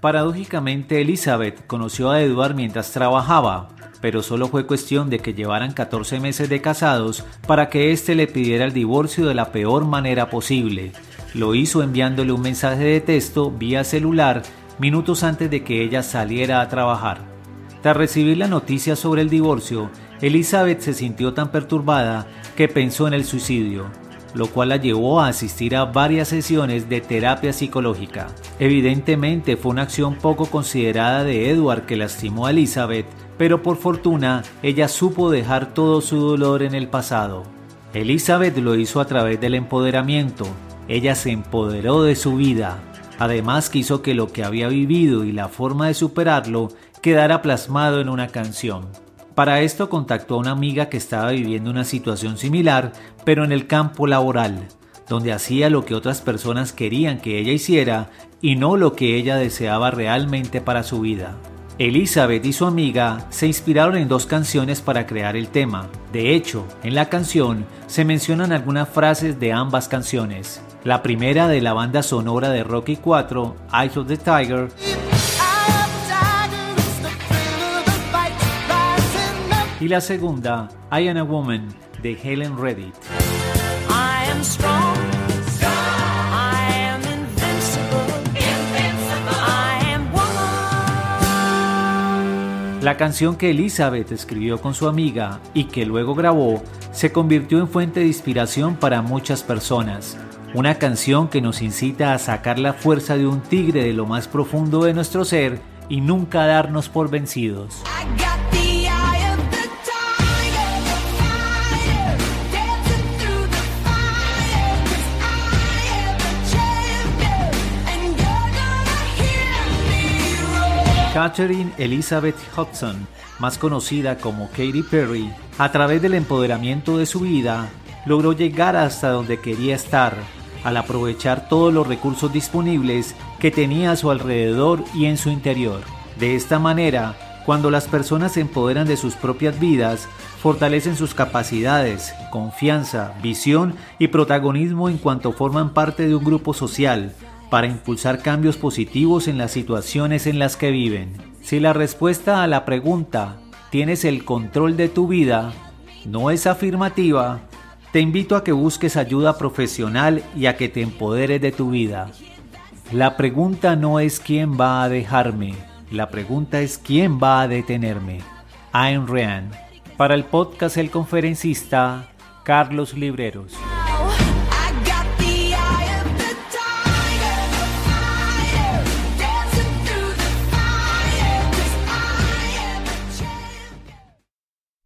Paradójicamente, Elizabeth conoció a Edward mientras trabajaba, pero solo fue cuestión de que llevaran 14 meses de casados para que éste le pidiera el divorcio de la peor manera posible. Lo hizo enviándole un mensaje de texto vía celular minutos antes de que ella saliera a trabajar. Tras recibir la noticia sobre el divorcio, Elizabeth se sintió tan perturbada que pensó en el suicidio lo cual la llevó a asistir a varias sesiones de terapia psicológica. Evidentemente fue una acción poco considerada de Edward que lastimó a Elizabeth, pero por fortuna ella supo dejar todo su dolor en el pasado. Elizabeth lo hizo a través del empoderamiento, ella se empoderó de su vida, además quiso que lo que había vivido y la forma de superarlo quedara plasmado en una canción. Para esto contactó a una amiga que estaba viviendo una situación similar, pero en el campo laboral, donde hacía lo que otras personas querían que ella hiciera y no lo que ella deseaba realmente para su vida. Elizabeth y su amiga se inspiraron en dos canciones para crear el tema. De hecho, en la canción se mencionan algunas frases de ambas canciones. La primera de la banda sonora de Rocky 4, Eyes of the Tiger, y la segunda, I Am a Woman, de Helen Reddy. La canción que Elizabeth escribió con su amiga y que luego grabó se convirtió en fuente de inspiración para muchas personas. Una canción que nos incita a sacar la fuerza de un tigre de lo más profundo de nuestro ser y nunca darnos por vencidos. Catherine Elizabeth Hudson, más conocida como Katy Perry, a través del empoderamiento de su vida, logró llegar hasta donde quería estar, al aprovechar todos los recursos disponibles que tenía a su alrededor y en su interior. De esta manera, cuando las personas se empoderan de sus propias vidas, fortalecen sus capacidades, confianza, visión y protagonismo en cuanto forman parte de un grupo social, para impulsar cambios positivos en las situaciones en las que viven. Si la respuesta a la pregunta ¿tienes el control de tu vida? no es afirmativa, te invito a que busques ayuda profesional y a que te empoderes de tu vida. La pregunta no es quién va a dejarme, la pregunta es quién va a detenerme. Ayn Rand. Para el podcast El Conferencista, Carlos Libreros.